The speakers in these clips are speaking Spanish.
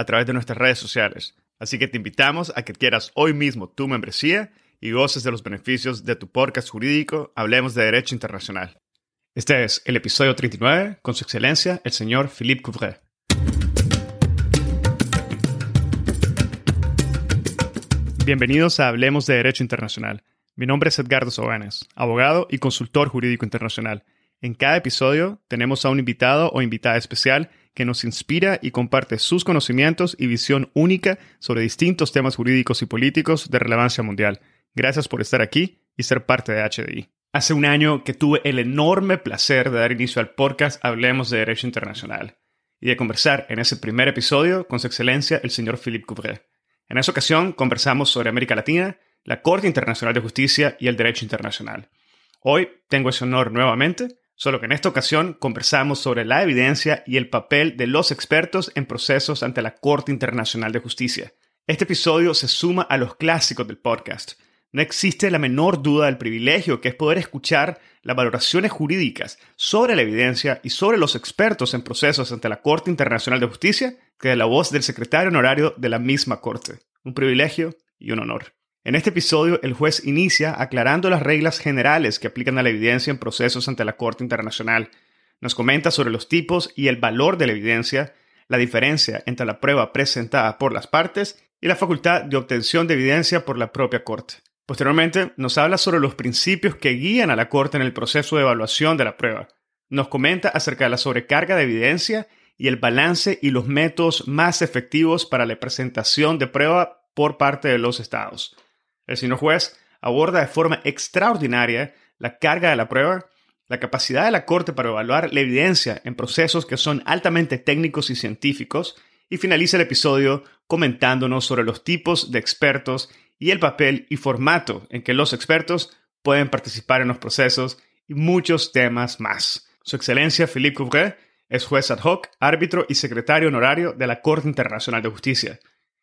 a través de nuestras redes sociales. Así que te invitamos a que quieras hoy mismo tu membresía y goces de los beneficios de tu podcast jurídico Hablemos de Derecho Internacional. Este es el episodio 39 con su excelencia el señor Philippe Couvret. Bienvenidos a Hablemos de Derecho Internacional. Mi nombre es Edgardo Sobanes, abogado y consultor jurídico internacional. En cada episodio tenemos a un invitado o invitada especial que nos inspira y comparte sus conocimientos y visión única sobre distintos temas jurídicos y políticos de relevancia mundial. Gracias por estar aquí y ser parte de HDI. Hace un año que tuve el enorme placer de dar inicio al podcast Hablemos de Derecho Internacional y de conversar en ese primer episodio con su excelencia el señor Philippe Couvret. En esa ocasión conversamos sobre América Latina, la Corte Internacional de Justicia y el Derecho Internacional. Hoy tengo ese honor nuevamente solo que en esta ocasión conversamos sobre la evidencia y el papel de los expertos en procesos ante la Corte Internacional de Justicia. Este episodio se suma a los clásicos del podcast. No existe la menor duda del privilegio que es poder escuchar las valoraciones jurídicas sobre la evidencia y sobre los expertos en procesos ante la Corte Internacional de Justicia que de la voz del secretario honorario de la misma Corte. Un privilegio y un honor. En este episodio, el juez inicia aclarando las reglas generales que aplican a la evidencia en procesos ante la Corte Internacional. Nos comenta sobre los tipos y el valor de la evidencia, la diferencia entre la prueba presentada por las partes y la facultad de obtención de evidencia por la propia Corte. Posteriormente, nos habla sobre los principios que guían a la Corte en el proceso de evaluación de la prueba. Nos comenta acerca de la sobrecarga de evidencia y el balance y los métodos más efectivos para la presentación de prueba por parte de los estados. El señor juez aborda de forma extraordinaria la carga de la prueba, la capacidad de la Corte para evaluar la evidencia en procesos que son altamente técnicos y científicos, y finaliza el episodio comentándonos sobre los tipos de expertos y el papel y formato en que los expertos pueden participar en los procesos y muchos temas más. Su Excelencia Philippe Couvret es juez ad hoc, árbitro y secretario honorario de la Corte Internacional de Justicia.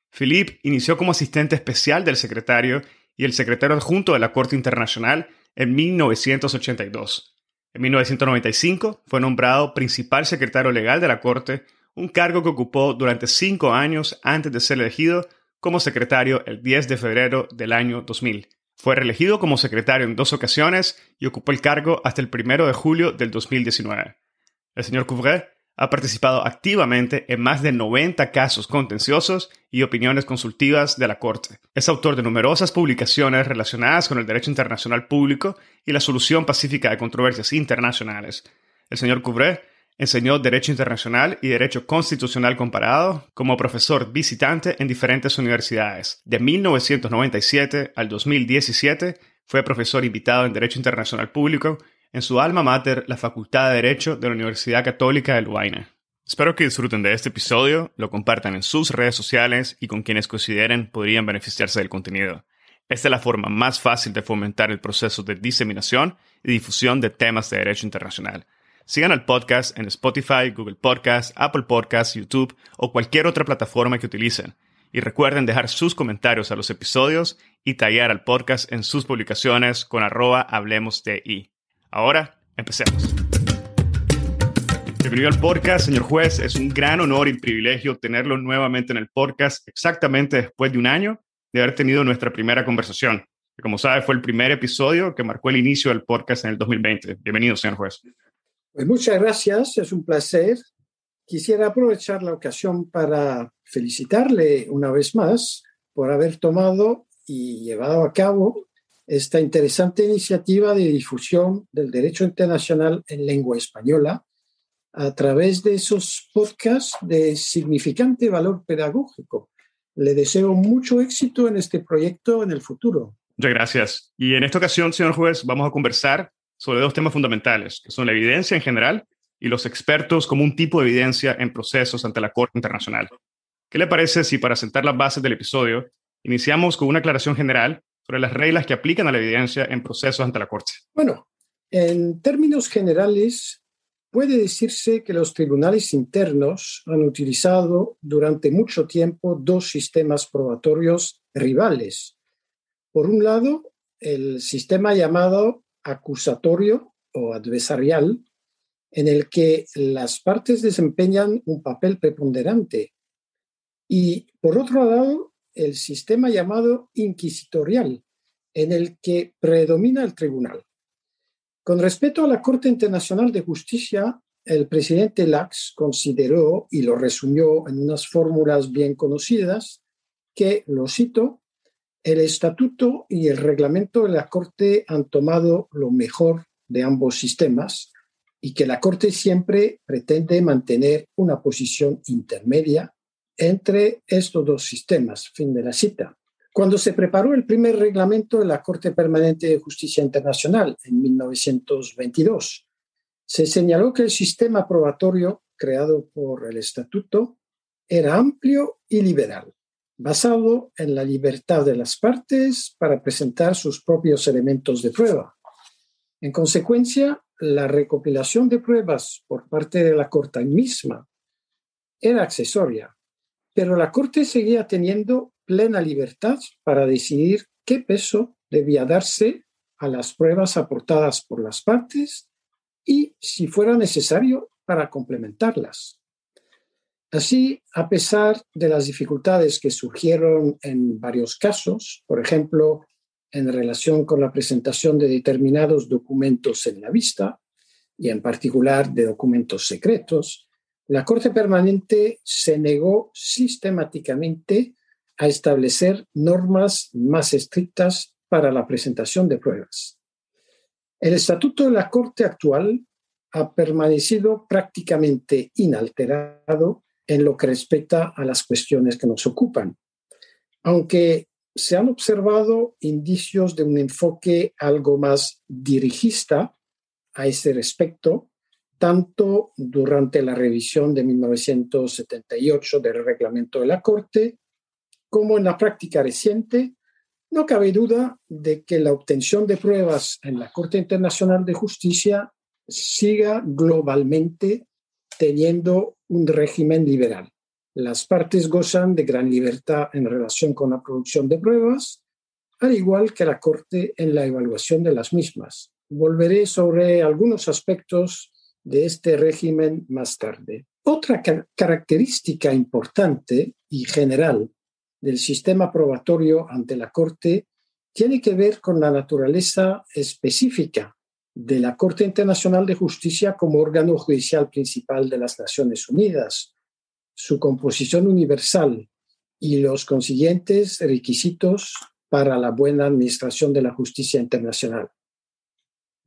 Philippe inició como asistente especial del secretario y el secretario adjunto de la Corte Internacional en 1982. En 1995 fue nombrado principal secretario legal de la Corte, un cargo que ocupó durante cinco años antes de ser elegido como secretario el 10 de febrero del año 2000. Fue reelegido como secretario en dos ocasiones y ocupó el cargo hasta el 1 de julio del 2019. El señor Couvret ha participado activamente en más de 90 casos contenciosos y opiniones consultivas de la Corte. Es autor de numerosas publicaciones relacionadas con el derecho internacional público y la solución pacífica de controversias internacionales. El señor Couvret enseñó Derecho Internacional y Derecho Constitucional Comparado como profesor visitante en diferentes universidades. De 1997 al 2017 fue profesor invitado en Derecho Internacional Público en su alma mater, la Facultad de Derecho de la Universidad Católica de Lovaina. Espero que disfruten de este episodio, lo compartan en sus redes sociales y con quienes consideren podrían beneficiarse del contenido. Esta es la forma más fácil de fomentar el proceso de diseminación y difusión de temas de derecho internacional. Sigan al podcast en Spotify, Google Podcast, Apple Podcast, YouTube o cualquier otra plataforma que utilicen. Y recuerden dejar sus comentarios a los episodios y tallar al podcast en sus publicaciones con arroba hablemos de. Ahora, empecemos. Bienvenido al podcast, señor juez. Es un gran honor y privilegio tenerlo nuevamente en el podcast exactamente después de un año de haber tenido nuestra primera conversación. Como sabe, fue el primer episodio que marcó el inicio del podcast en el 2020. Bienvenido, señor juez. Pues muchas gracias, es un placer. Quisiera aprovechar la ocasión para felicitarle una vez más por haber tomado y llevado a cabo esta interesante iniciativa de difusión del derecho internacional en lengua española a través de esos podcasts de significante valor pedagógico. Le deseo mucho éxito en este proyecto en el futuro. Muchas gracias. Y en esta ocasión, señor juez, vamos a conversar sobre dos temas fundamentales, que son la evidencia en general y los expertos como un tipo de evidencia en procesos ante la Corte Internacional. ¿Qué le parece si para sentar las bases del episodio iniciamos con una aclaración general sobre las reglas que aplican a la evidencia en procesos ante la Corte? Bueno, en términos generales, puede decirse que los tribunales internos han utilizado durante mucho tiempo dos sistemas probatorios rivales. Por un lado, el sistema llamado acusatorio o adversarial, en el que las partes desempeñan un papel preponderante. Y por otro lado, el sistema llamado inquisitorial, en el que predomina el tribunal. Con respecto a la Corte Internacional de Justicia, el presidente Lax consideró y lo resumió en unas fórmulas bien conocidas que, lo cito, el estatuto y el reglamento de la Corte han tomado lo mejor de ambos sistemas y que la Corte siempre pretende mantener una posición intermedia entre estos dos sistemas. Fin de la cita. Cuando se preparó el primer reglamento de la Corte Permanente de Justicia Internacional en 1922, se señaló que el sistema probatorio creado por el Estatuto era amplio y liberal basado en la libertad de las partes para presentar sus propios elementos de prueba. En consecuencia, la recopilación de pruebas por parte de la Corte misma era accesoria, pero la Corte seguía teniendo plena libertad para decidir qué peso debía darse a las pruebas aportadas por las partes y, si fuera necesario, para complementarlas. Así, a pesar de las dificultades que surgieron en varios casos, por ejemplo, en relación con la presentación de determinados documentos en la vista, y en particular de documentos secretos, la Corte Permanente se negó sistemáticamente a establecer normas más estrictas para la presentación de pruebas. El estatuto de la Corte actual ha permanecido prácticamente inalterado en lo que respecta a las cuestiones que nos ocupan. Aunque se han observado indicios de un enfoque algo más dirigista a ese respecto, tanto durante la revisión de 1978 del reglamento de la Corte, como en la práctica reciente, no cabe duda de que la obtención de pruebas en la Corte Internacional de Justicia siga globalmente teniendo un régimen liberal. Las partes gozan de gran libertad en relación con la producción de pruebas, al igual que la Corte en la evaluación de las mismas. Volveré sobre algunos aspectos de este régimen más tarde. Otra característica importante y general del sistema probatorio ante la Corte tiene que ver con la naturaleza específica de la Corte Internacional de Justicia como órgano judicial principal de las Naciones Unidas, su composición universal y los consiguientes requisitos para la buena administración de la justicia internacional.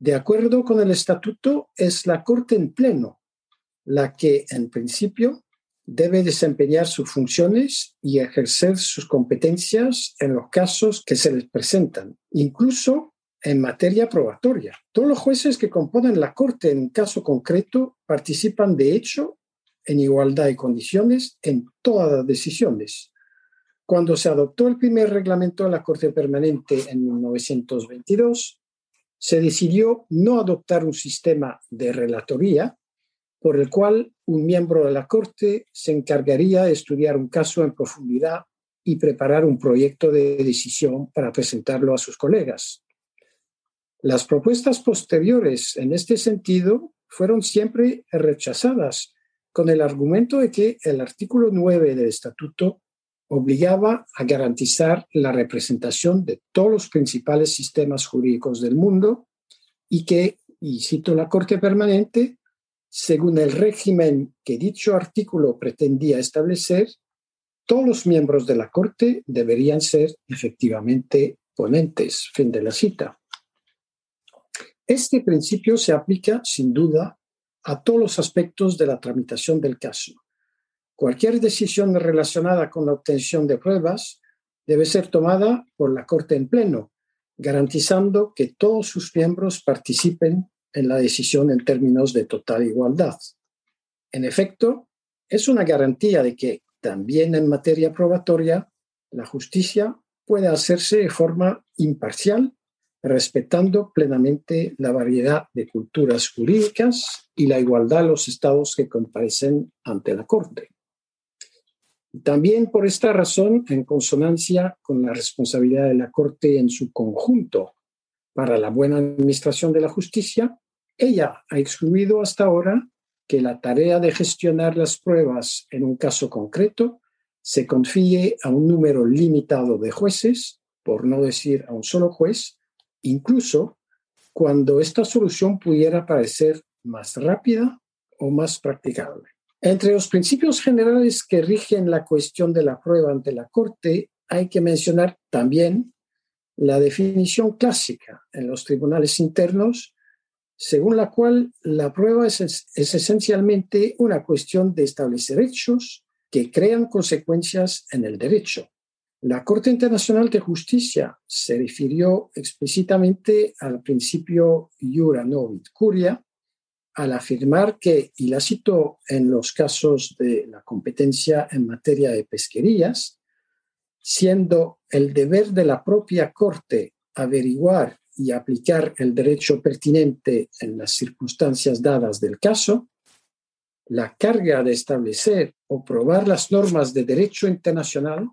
De acuerdo con el estatuto, es la Corte en pleno la que, en principio, debe desempeñar sus funciones y ejercer sus competencias en los casos que se les presentan, incluso en materia probatoria. Todos los jueces que componen la Corte en un caso concreto participan de hecho en igualdad de condiciones en todas las decisiones. Cuando se adoptó el primer reglamento de la Corte Permanente en 1922, se decidió no adoptar un sistema de relatoría por el cual un miembro de la Corte se encargaría de estudiar un caso en profundidad y preparar un proyecto de decisión para presentarlo a sus colegas. Las propuestas posteriores en este sentido fueron siempre rechazadas con el argumento de que el artículo 9 del estatuto obligaba a garantizar la representación de todos los principales sistemas jurídicos del mundo y que, y cito la Corte Permanente, según el régimen que dicho artículo pretendía establecer, todos los miembros de la Corte deberían ser efectivamente ponentes. Fin de la cita. Este principio se aplica sin duda a todos los aspectos de la tramitación del caso. Cualquier decisión relacionada con la obtención de pruebas debe ser tomada por la Corte en pleno, garantizando que todos sus miembros participen en la decisión en términos de total igualdad. En efecto, es una garantía de que también en materia probatoria la justicia puede hacerse de forma imparcial, respetando plenamente la variedad de culturas jurídicas y la igualdad de los estados que comparecen ante la Corte. También por esta razón, en consonancia con la responsabilidad de la Corte en su conjunto para la buena administración de la justicia, ella ha excluido hasta ahora que la tarea de gestionar las pruebas en un caso concreto se confíe a un número limitado de jueces, por no decir a un solo juez, incluso cuando esta solución pudiera parecer más rápida o más practicable. Entre los principios generales que rigen la cuestión de la prueba ante la Corte, hay que mencionar también la definición clásica en los tribunales internos según la cual la prueba es, esencialmente una cuestión de establecer hechos que crean consecuencias en el derecho. La Corte Internacional de Justicia se refirió explícitamente al principio iura novit curia al afirmar que, y la cito en los casos de la competencia en materia de pesquerías, siendo el deber de la propia Corte averiguar y aplicar el derecho pertinente en las circunstancias dadas del caso, la carga de establecer o probar las normas de derecho internacional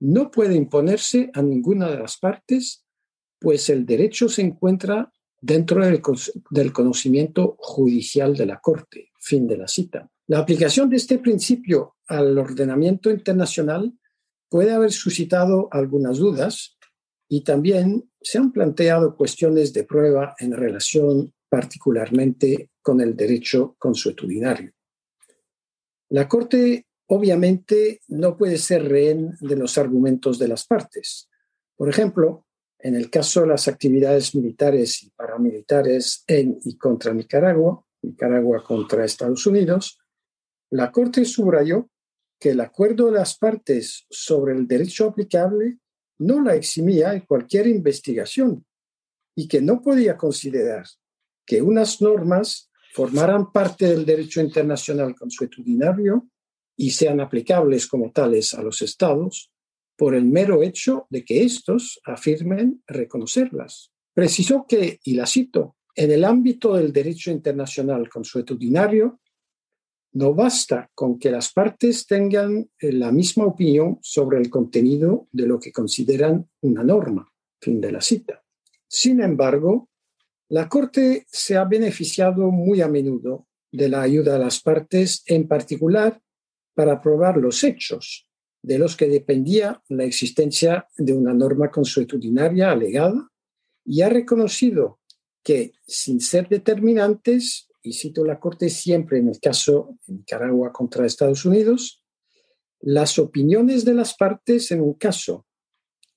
no puede imponerse a ninguna de las partes, pues el derecho se encuentra dentro del, conocimiento judicial de la Corte. Fin de la cita. La aplicación de este principio al ordenamiento internacional puede haber suscitado algunas dudas y también se han planteado cuestiones de prueba en relación particularmente con el derecho consuetudinario. La Corte obviamente no puede ser rehén de los argumentos de las partes. Por ejemplo, en el caso de las actividades militares y paramilitares en y contra Nicaragua, Nicaragua contra Estados Unidos, la Corte subrayó que el acuerdo de las partes sobre el derecho aplicable no la eximía de cualquier investigación y que no podía considerar que unas normas formaran parte del derecho internacional consuetudinario y sean aplicables como tales a los estados por el mero hecho de que éstos afirmen reconocerlas. Precisó que, y la cito, en el ámbito del derecho internacional consuetudinario, no basta con que las partes tengan eh, la misma opinión sobre el contenido de lo que consideran una norma. Fin de la cita. Sin embargo, la Corte se ha beneficiado muy a menudo de la ayuda de las partes, en particular para probar los hechos de los que dependía la existencia de una norma consuetudinaria alegada y ha reconocido que, sin ser determinantes, y cito la Corte siempre en el caso de Nicaragua contra Estados Unidos, las opiniones de las partes en un caso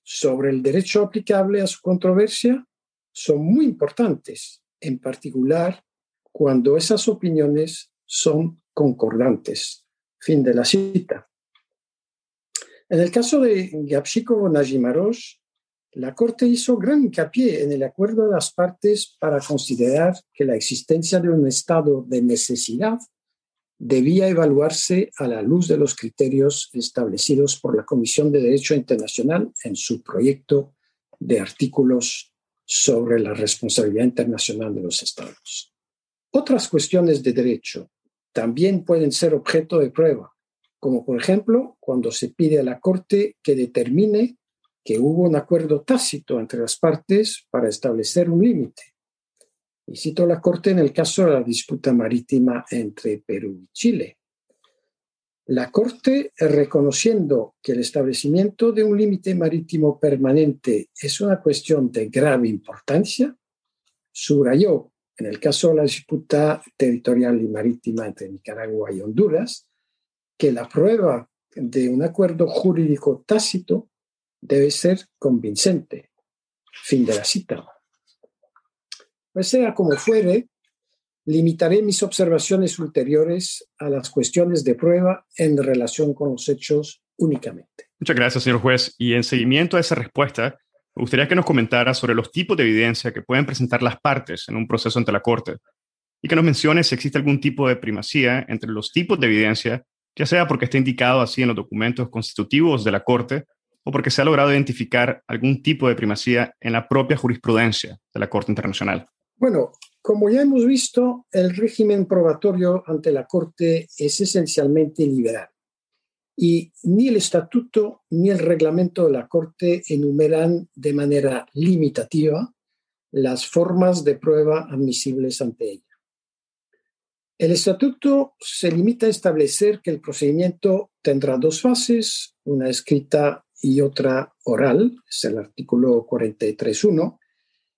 sobre el derecho aplicable a su controversia son muy importantes, en particular cuando esas opiniones son concordantes. Fin de la cita. En el caso de Gapshikov Najimarosh, la Corte hizo gran hincapié en el acuerdo de las partes para considerar que la existencia de un estado de necesidad debía evaluarse a la luz de los criterios establecidos por la Comisión de Derecho Internacional en su proyecto de artículos sobre la responsabilidad internacional de los estados. Otras cuestiones de derecho también pueden ser objeto de prueba, como por ejemplo cuando se pide a la Corte que determine que hubo un acuerdo tácito entre las partes para establecer un límite. Y cito la Corte en el caso de la disputa marítima entre Perú y Chile. La Corte, reconociendo que el establecimiento de un límite marítimo permanente es una cuestión de grave importancia, subrayó, en el caso de la disputa territorial y marítima entre Nicaragua y Honduras, que la prueba de un acuerdo jurídico tácito debe ser convincente. Fin de la cita. Pues sea como fuere, limitaré mis observaciones ulteriores a las cuestiones de prueba en relación con los hechos únicamente. Muchas gracias, señor juez. Y en seguimiento a esa respuesta, me gustaría que nos comentara sobre los tipos de evidencia que pueden presentar las partes en un proceso ante la Corte y que nos mencione si existe algún tipo de primacía entre los tipos de evidencia, ya sea porque esté indicado así en los documentos constitutivos de la Corte o porque se ha logrado identificar algún tipo de primacía en la propia jurisprudencia de la Corte Internacional. Bueno, como ya hemos visto, el régimen probatorio ante la Corte es esencialmente liberal y ni el estatuto ni el reglamento de la Corte enumeran de manera limitativa las formas de prueba admisibles ante ella. El estatuto se limita a establecer que el procedimiento tendrá dos fases, una escrita y otra oral, es el artículo 43.1,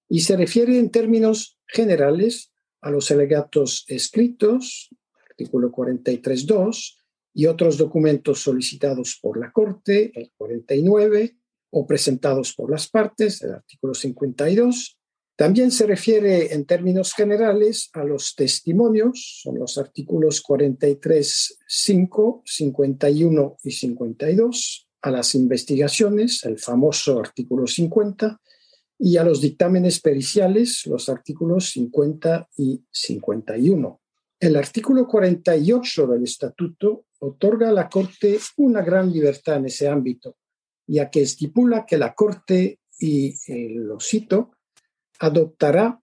y se refiere en términos generales a los alegatos escritos, artículo 43.2, y otros documentos solicitados por la Corte, el 49, o presentados por las partes, el artículo 52. También se refiere en términos generales a los testimonios, son los artículos 43.5, 51 y 52, a las investigaciones, el famoso artículo 50, y a los dictámenes periciales, los artículos 50 y 51. El artículo 48 del estatuto otorga a la Corte una gran libertad en ese ámbito, ya que estipula que la Corte, y eh, lo cito, adoptará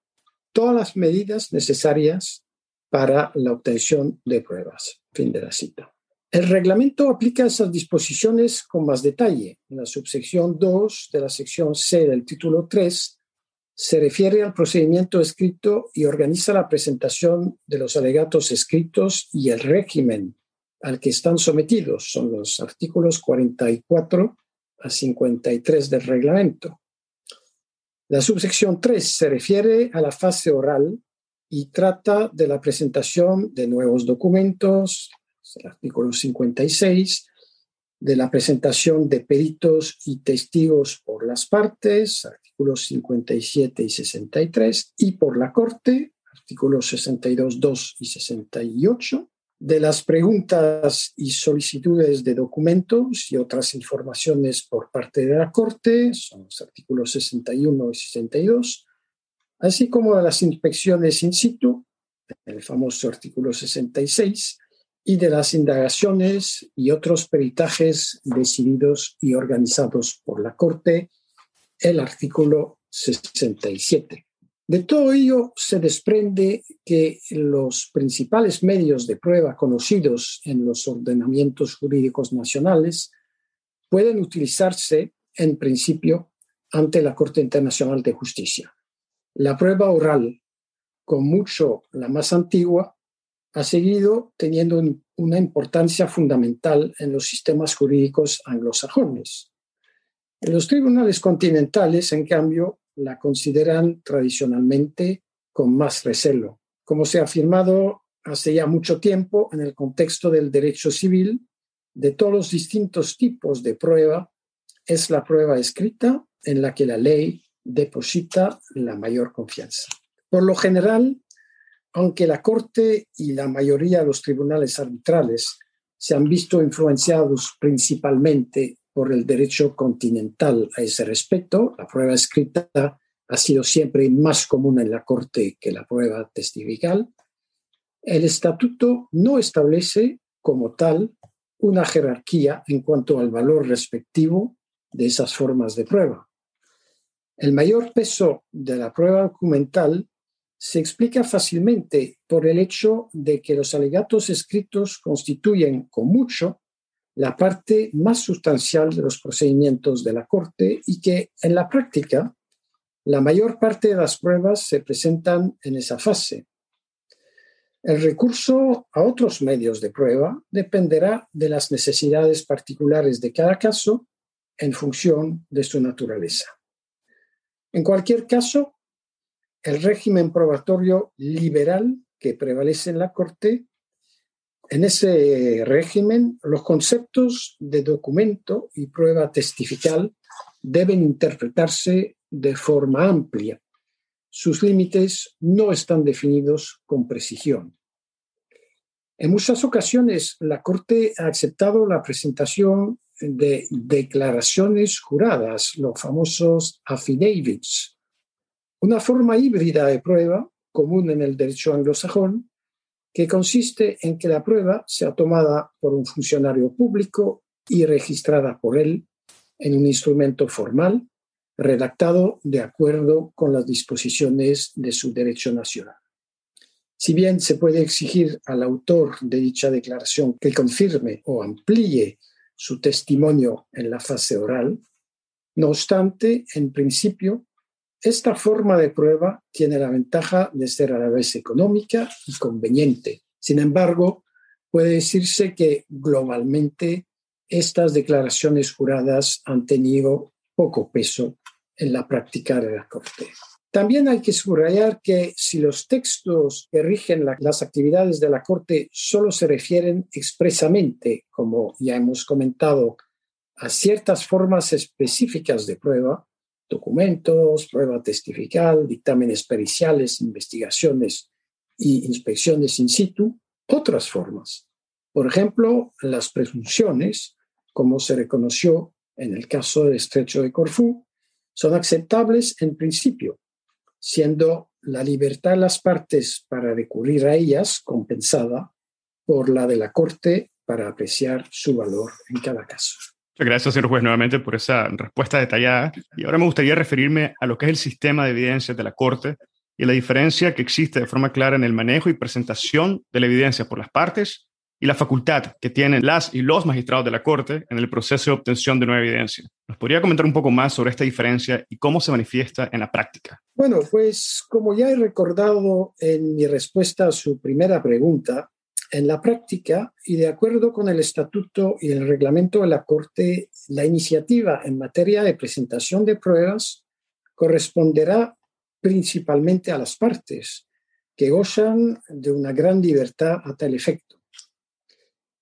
todas las medidas necesarias para la obtención de pruebas. Fin de la cita. El reglamento aplica esas disposiciones con más detalle. En la subsección 2 de la sección C del título 3 se refiere al procedimiento escrito y organiza la presentación de los alegatos escritos y el régimen al que están sometidos. Son los artículos 44 a 53 del reglamento. La subsección 3 se refiere a la fase oral y trata de la presentación de nuevos documentos, el artículo 56, de la presentación de peritos y testigos por las partes, artículos 57 y 63, y por la Corte, artículos 62, 2 y 68, de las preguntas y solicitudes de documentos y otras informaciones por parte de la Corte, son los artículos 61 y 62, así como de las inspecciones in situ, el famoso artículo 66, y de las indagaciones y otros peritajes decididos y organizados por la Corte, el artículo 67. De todo ello se desprende que los principales medios de prueba conocidos en los ordenamientos jurídicos nacionales pueden utilizarse en principio ante la Corte Internacional de Justicia. La prueba oral, con mucho la más antigua, ha seguido teniendo una importancia fundamental en los sistemas jurídicos anglosajones. En los tribunales continentales, en cambio, la consideran tradicionalmente con más recelo. Como se ha afirmado hace ya mucho tiempo en el contexto del derecho civil, de todos los distintos tipos de prueba, es la prueba escrita en la que la ley deposita la mayor confianza. Por lo general, aunque la Corte y la mayoría de los tribunales arbitrales se han visto influenciados principalmente por el derecho continental a ese respecto, la prueba escrita ha sido siempre más común en la Corte que la prueba testifical. El estatuto no establece como tal una jerarquía en cuanto al valor respectivo de esas formas de prueba. El mayor peso de la prueba documental se explica fácilmente por el hecho de que los alegatos escritos constituyen con mucho la parte más sustancial de los procedimientos de la Corte y que en la práctica la mayor parte de las pruebas se presentan en esa fase. El recurso a otros medios de prueba dependerá de las necesidades particulares de cada caso en función de su naturaleza. En cualquier caso, el régimen probatorio liberal que prevalece en la Corte, en ese régimen los conceptos de documento y prueba testifical deben interpretarse de forma amplia. Sus límites no están definidos con precisión. En muchas ocasiones, la Corte ha aceptado la presentación de declaraciones juradas, los famosos affidavits, una forma híbrida de prueba común en el derecho anglosajón, que consiste en que la prueba sea tomada por un funcionario público y registrada por él en un instrumento formal, redactado de acuerdo con las disposiciones de su derecho nacional. Si bien se puede exigir al autor de dicha declaración que confirme o amplíe su testimonio en la fase oral, no obstante, en principio, esta forma de prueba tiene la ventaja de ser a la vez económica y conveniente. Sin embargo, puede decirse que globalmente estas declaraciones juradas han tenido poco peso en la práctica de la Corte. También hay que subrayar que si los textos que rigen las actividades de la Corte solo se refieren expresamente, como ya hemos comentado, a ciertas formas específicas de prueba, documentos, prueba testifical, dictámenes periciales, investigaciones y inspecciones in situ, otras formas. Por ejemplo, las presunciones, como se reconoció en el caso del estrecho de Corfú, son aceptables en principio, siendo la libertad de las partes para recurrir a ellas compensada por la de la Corte para apreciar su valor en cada caso. Muchas gracias, señor juez, nuevamente por esa respuesta detallada. Y ahora me gustaría referirme a lo que es el sistema de evidencias de la Corte y la diferencia que existe de forma clara en el manejo y presentación de la evidencia por las partes y la facultad que tienen las y los magistrados de la Corte en el proceso de obtención de nueva evidencia. ¿Nos podría comentar un poco más sobre esta diferencia y cómo se manifiesta en la práctica? Bueno, pues como ya he recordado en mi respuesta a su primera pregunta, en la práctica y de acuerdo con el estatuto y el reglamento de la Corte, la iniciativa en materia de presentación de pruebas corresponderá principalmente a las partes, que gozan de una gran libertad a tal efecto.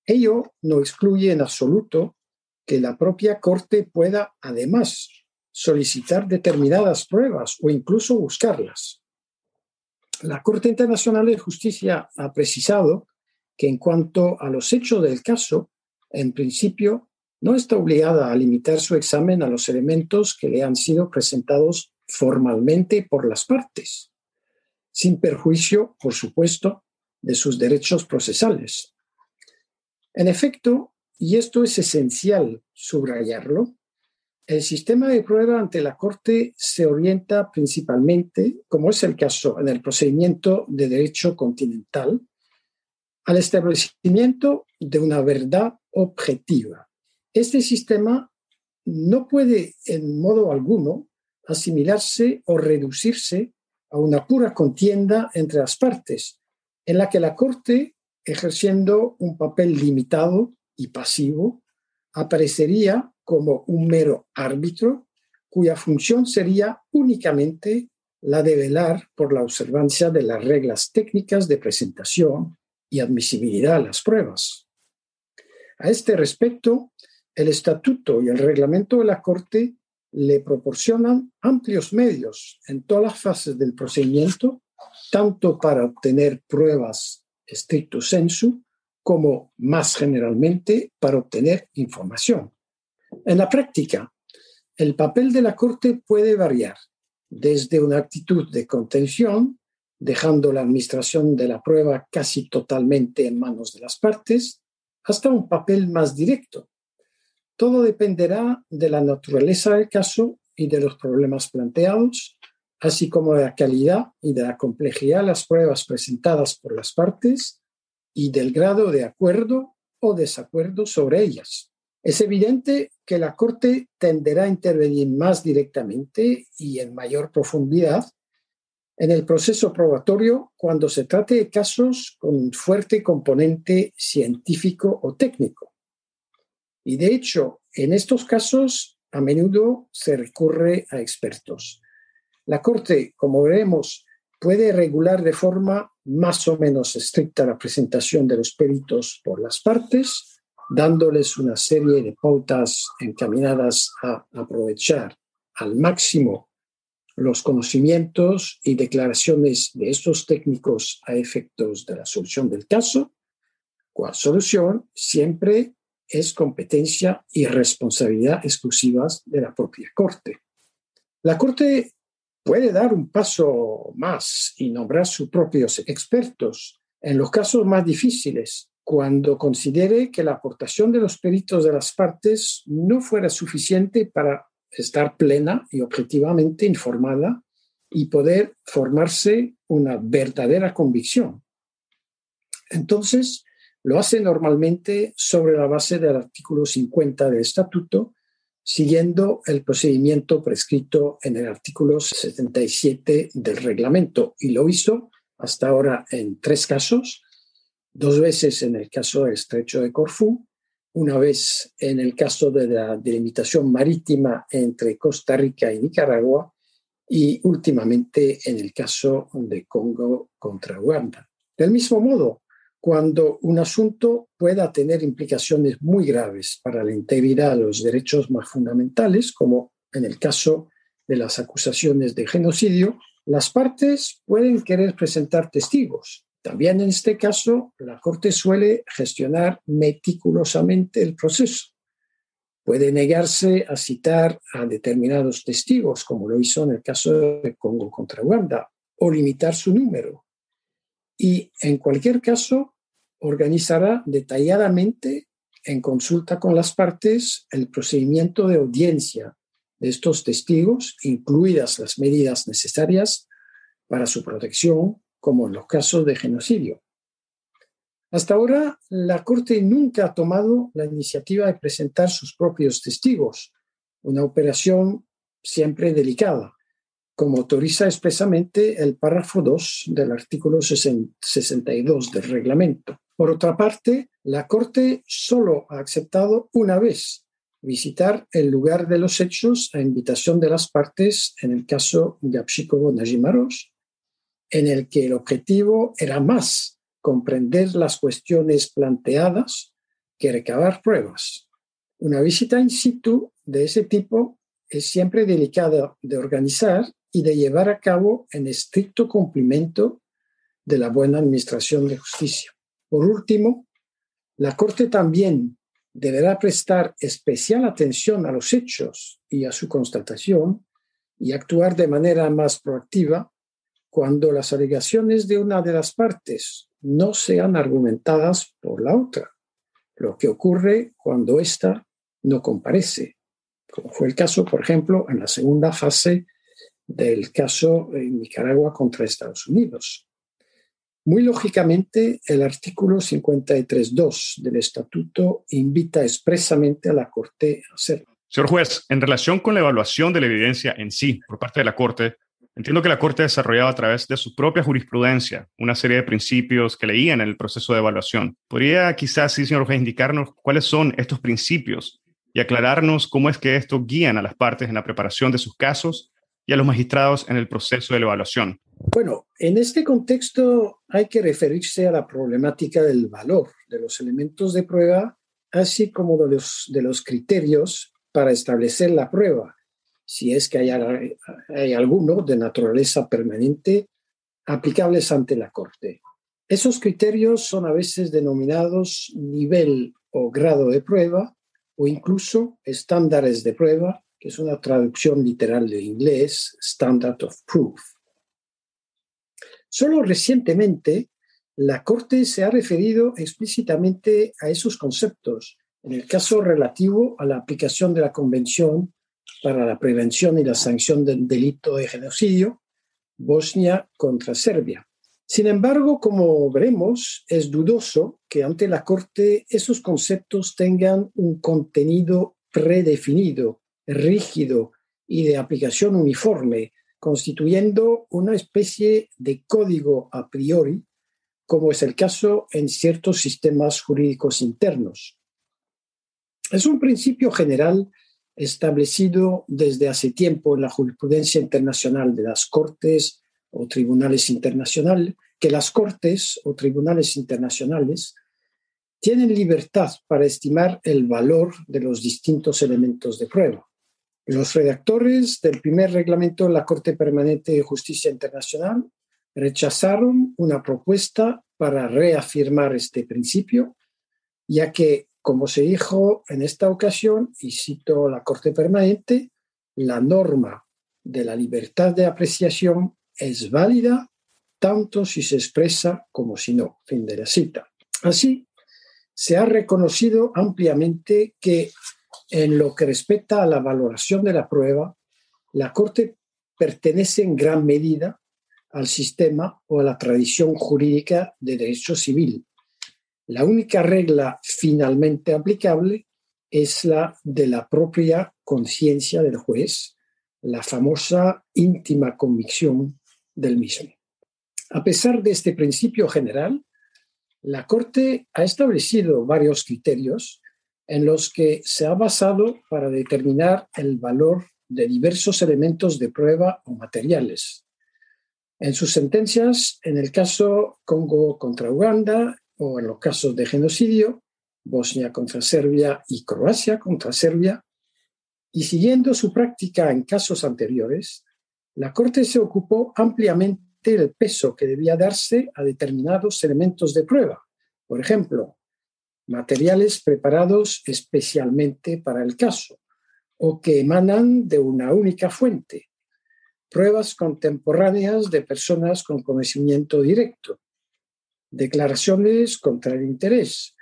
Ello no excluye en absoluto que la propia Corte pueda, además, solicitar determinadas pruebas o incluso buscarlas. La Corte Internacional de Justicia ha precisado que en cuanto a los hechos del caso, en principio, no está obligada a limitar su examen a los elementos que le han sido presentados formalmente por las partes, sin perjuicio, por supuesto, de sus derechos procesales. En efecto, y esto es esencial subrayarlo, el sistema de prueba ante la Corte se orienta principalmente, como es el caso en el procedimiento de derecho continental, al establecimiento de una verdad objetiva. Este sistema no puede en modo alguno asimilarse o reducirse a una pura contienda entre las partes, en la que la Corte ejerciendo un papel limitado y pasivo, aparecería como un mero árbitro cuya función sería únicamente la de velar por la observancia de las reglas técnicas de presentación y admisibilidad a las pruebas. A este respecto, el estatuto y el reglamento de la Corte le proporcionan amplios medios en todas las fases del procedimiento, tanto para obtener pruebas estricto sensu como más generalmente para obtener información. En la práctica, el papel de la Corte puede variar desde una actitud de contención, dejando la administración de la prueba casi totalmente en manos de las partes, hasta un papel más directo. Todo dependerá de la naturaleza del caso y de los problemas planteados, así como de la calidad y de la complejidad de las pruebas presentadas por las partes y del grado de acuerdo o desacuerdo sobre ellas. Es evidente que la Corte tenderá a intervenir más directamente y en mayor profundidad en el proceso probatorio cuando se trate de casos con un fuerte componente científico o técnico. Y de hecho, en estos casos a menudo se recurre a expertos. La Corte, como veremos, puede regular de forma más o menos estricta la presentación de los peritos por las partes, dándoles una serie de pautas encaminadas a aprovechar al máximo los conocimientos y declaraciones de estos técnicos a efectos de la solución del caso, cual solución siempre es competencia y responsabilidad exclusivas de la propia Corte. La Corte puede dar un paso más y nombrar sus propios expertos en los casos más difíciles, cuando considere que la aportación de los peritos de las partes no fuera suficiente para estar plena y objetivamente informada y poder formarse una verdadera convicción. Entonces, lo hace normalmente sobre la base del artículo 50 del estatuto, siguiendo el procedimiento prescrito en el artículo 77 del reglamento. Y lo hizo hasta ahora en tres casos, dos veces en el caso del estrecho de Corfú una vez en el caso de la delimitación marítima entre Costa Rica y Nicaragua y últimamente en el caso de Congo contra Uganda. Del mismo modo, cuando un asunto pueda tener implicaciones muy graves para la integridad de los derechos más fundamentales, como en el caso de las acusaciones de genocidio, las partes pueden querer presentar testigos también en este caso, la Corte suele gestionar meticulosamente el proceso. Puede negarse a citar a determinados testigos, como lo hizo en el caso de Congo contra Uganda, o limitar su número. Y en cualquier caso, organizará detalladamente, en consulta con las partes, el procedimiento de audiencia de estos testigos, incluidas las medidas necesarias para su protección como los casos de genocidio. Hasta ahora, la Corte nunca ha tomado la iniciativa de presentar sus propios testigos, una operación siempre delicada, como autoriza expresamente el párrafo 2 del artículo 62 del reglamento. Por otra parte, la Corte solo ha aceptado una vez visitar el lugar de los hechos a invitación de las partes en el caso de Najimaros en el que el objetivo era más comprender las cuestiones planteadas que recabar pruebas. Una visita in situ de ese tipo es siempre delicada de organizar y de llevar a cabo en estricto cumplimiento de la buena administración de justicia. Por último, la Corte también deberá prestar especial atención a los hechos y a su constatación y actuar de manera más proactiva cuando las alegaciones de una de las partes no sean argumentadas por la otra, lo que ocurre cuando ésta no comparece, como fue el caso, por ejemplo, en la segunda fase del caso en Nicaragua contra Estados Unidos. Muy lógicamente, el artículo 53.2 del estatuto invita expresamente a la Corte a hacerlo. Señor juez, en relación con la evaluación de la evidencia en sí por parte de la Corte, Entiendo que la Corte ha desarrollado a través de su propia jurisprudencia una serie de principios que leían en el proceso de evaluación. ¿Podría quizás, sí, señor juez, indicarnos cuáles son estos principios y aclararnos cómo es que estos guían a las partes en la preparación de sus casos y a los magistrados en el proceso de la evaluación? Bueno, en este contexto hay que referirse a la problemática del valor de los elementos de prueba, así como de los, de los criterios para establecer la prueba si es que hay, hay alguno de naturaleza permanente, aplicables ante la Corte. Esos criterios son a veces denominados nivel o grado de prueba o incluso estándares de prueba, que es una traducción literal de inglés, standard of proof. Solo recientemente la Corte se ha referido explícitamente a esos conceptos en el caso relativo a la aplicación de la Convención para la Prevención y la Sanción del Delito de Genocidio, Bosnia contra Serbia. Sin embargo, como veremos, es dudoso que ante la Corte esos conceptos tengan un contenido predefinido, rígido y de aplicación uniforme, constituyendo una especie de código a priori, como es el caso en ciertos sistemas jurídicos internos. Es un principio general establecido desde hace tiempo en la jurisprudencia internacional de las Cortes o tribunales internacionales, que las Cortes o tribunales internacionales tienen libertad para estimar el valor de los distintos elementos de prueba. Los redactores del primer reglamento de la Corte Permanente de Justicia Internacional rechazaron una propuesta para reafirmar este principio, ya que como se dijo en esta ocasión, y cito la Corte Permanente, la norma de la libertad de apreciación es válida tanto si se expresa como si no. Fin de la cita. Así, se ha reconocido ampliamente que en lo que respecta a la valoración de la prueba, la Corte pertenece en gran medida al sistema o a la tradición jurídica de derecho civil, la única regla finalmente aplicable es la de la propia conciencia del juez, la famosa íntima convicción del mismo. A pesar de este principio general, la Corte ha establecido varios criterios en los que se ha basado para determinar el valor de diversos elementos de prueba o materiales. En sus sentencias, en el caso Congo contra Uganda o en los casos de genocidio, Bosnia contra Serbia y Croacia contra Serbia, y siguiendo su práctica en casos anteriores, la Corte se ocupó ampliamente del peso que debía darse a determinados elementos de prueba. Por ejemplo, materiales preparados especialmente para el caso o que emanan de una única fuente, pruebas contemporáneas de personas con conocimiento directo, declaraciones contra el interés,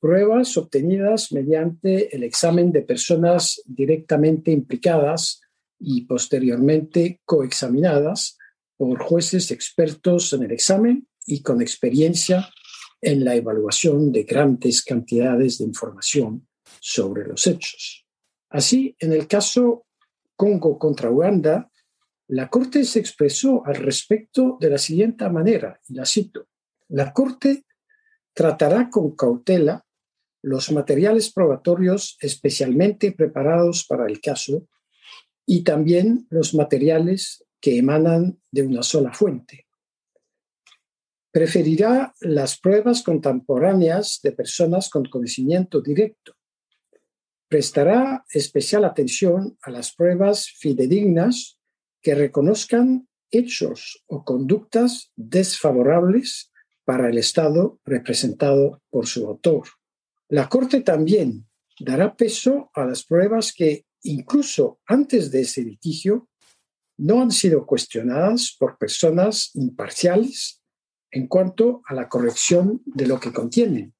pruebas obtenidas mediante el examen de personas directamente implicadas y posteriormente coexaminadas por jueces expertos en el examen y con experiencia en la evaluación de grandes cantidades de información sobre los hechos. Así, en el caso Congo contra Uganda, la Corte se expresó al respecto de la siguiente manera, y la cito, la Corte tratará con cautela los materiales probatorios especialmente preparados para el caso y también los materiales que emanan de una sola fuente. Preferirá las pruebas contemporáneas de personas con conocimiento directo. Prestará especial atención a las pruebas fidedignas que reconozcan hechos o conductas desfavorables para el Estado representado por su autor. La Corte también dará peso a las pruebas que, incluso antes de ese litigio, no han sido cuestionadas por personas imparciales en cuanto a la corrección de lo que contienen.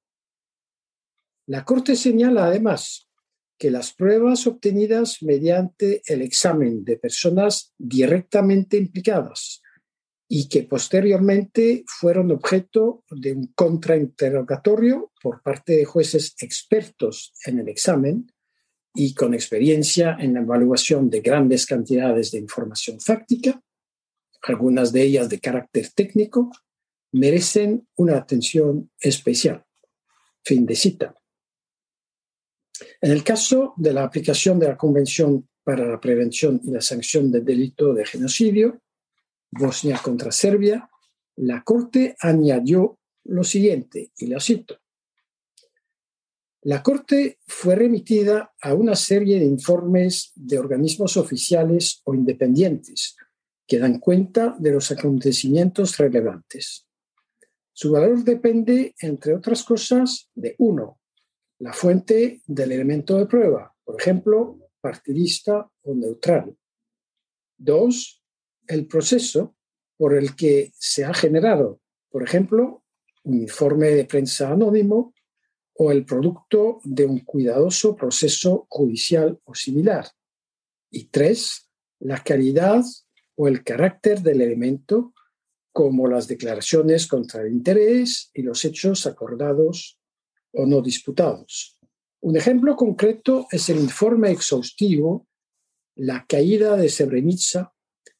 La Corte señala además que las pruebas obtenidas mediante el examen de personas directamente implicadas y que posteriormente fueron objeto de un contrainterrogatorio por parte de jueces expertos en el examen y con experiencia en la evaluación de grandes cantidades de información fáctica, algunas de ellas de carácter técnico, merecen una atención especial. Fin de cita. En el caso de la aplicación de la Convención para la Prevención y la Sanción del Delito de Genocidio, Bosnia contra Serbia, la Corte añadió lo siguiente, y lo cito. La Corte fue remitida a una serie de informes de organismos oficiales o independientes que dan cuenta de los acontecimientos relevantes. Su valor depende, entre otras cosas, de uno, la fuente del elemento de prueba, por ejemplo, partidista o neutral. Dos, el proceso, por el que se ha generado, por ejemplo, un informe de prensa anónimo o el producto de un cuidadoso proceso judicial o similar. Y tres, la calidad o el carácter del elemento, como las declaraciones contra el interés y los hechos acordados o no disputados. Un ejemplo concreto es el informe exhaustivo La caída de Srebrenica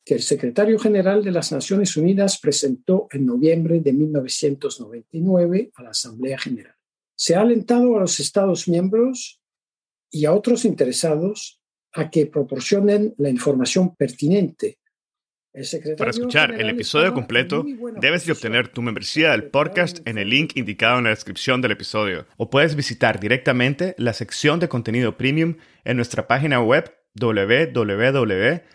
que el secretario general de las Naciones Unidas presentó en noviembre de 1999 a la Asamblea General. Se ha alentado a los Estados miembros y a otros interesados a que proporcionen la información pertinente. Para escuchar el episodio completo, debes de obtener tu membresía del podcast en el link indicado en la descripción del episodio. O puedes visitar directamente la sección de contenido premium en nuestra página web www